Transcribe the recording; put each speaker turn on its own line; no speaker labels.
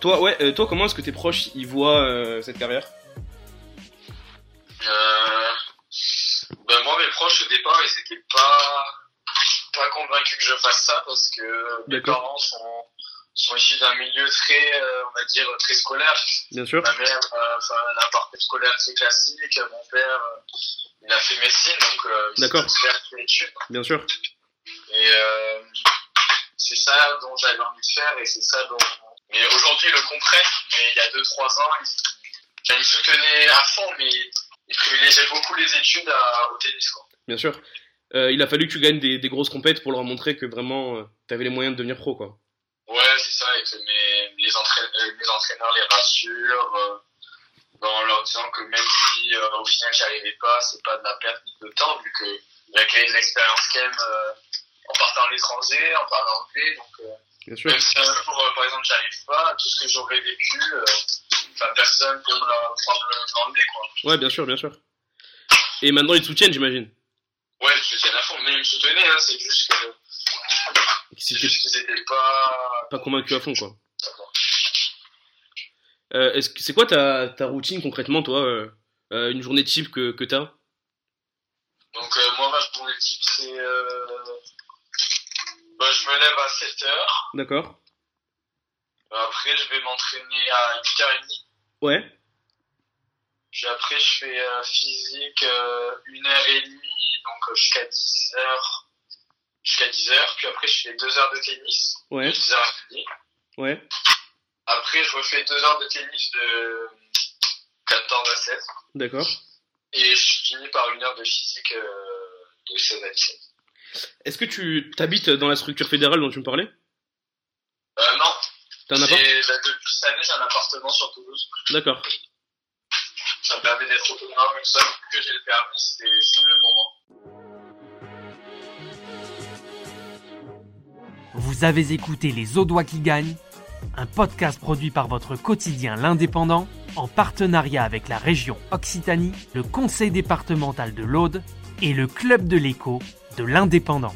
Toi, ouais, euh, toi, comment est-ce que tes proches y voient euh, cette carrière?
Euh, ben moi, mes proches au départ, ils étaient pas pas convaincus que je fasse ça parce que mes parents sont sont issus d'un milieu très, on va dire, très scolaire.
Bien sûr.
Ma mère, enfin, elle a un parcours scolaire très classique. Mon père, il a fait médecine, donc il s'est faire ses études.
Bien sûr.
Et c'est ça dont j'avais envie de faire et c'est ça dont. Mais aujourd'hui, ils le comprennent. Mais il y a 2-3 ans, ils, ils soutenaient à fond, mais ils privilégiaient beaucoup les études à- au tennis. Quoi.
Bien sûr. Euh, il a fallu que tu gagnes des, des grosses compètes pour leur montrer que vraiment euh, t'avais les moyens de devenir pro, quoi.
Ouais, c'est ça. Et que mes, les, entraîneurs, les entraîneurs les rassurent euh, en leur disant que même si euh, au final j'y arrivais pas, c'est pas de la perte de temps vu que il y a expériences quand même euh, en partant à l'étranger, en parlant anglais. Donc euh,
Bien sûr.
Même si un jour, euh, par exemple, j'arrive pas, tout ce que j'aurais vécu, euh, personne peut me l'enlever, quoi.
Ouais, bien sûr, bien sûr. Et maintenant, ils te soutiennent, j'imagine.
Ouais, ils soutiennent à fond, mais ils me soutenaient, hein, c'est juste que, c'est juste qu'ils étaient pas,
pas convaincu à fond, quoi. Euh, est-ce que c'est quoi ta, ta routine concrètement, toi euh, Une journée type que, que t'as?
Donc, euh, moi, ma journée type, c'est, bah, je me lève à 7 heures.
D'accord.
Après, je vais m'entraîner à 8h30.
Ouais.
Puis après, je fais euh, physique euh, une heure et demie, donc euh, jusqu'à 10 heures. Jusqu'à 10 heures. Puis après, je fais deux heures de tennis.
Ouais.
De 10 heures à midi.
Ouais.
Après, je refais deux heures de tennis de 14 à 16.
D'accord.
Et je finis par une heure de physique euh, de 16 à 17.
Est-ce que tu t'habites dans la structure fédérale dont tu me parlais?
Euh, non.
T'as un appart?
Et, bah, depuis cette année, j'ai un appartement sur Toulouse.
D'accord.
Ça me permet d'être autonome ça. Vu que j'ai le permis, c'est c'est mieux pour moi.
Vous avez écouté Les Audois qui gagnent, un podcast produit par votre quotidien L'Indépendant en partenariat avec la région Occitanie, le conseil départemental de l'Aude et le club de l'écho de l'Indépendant.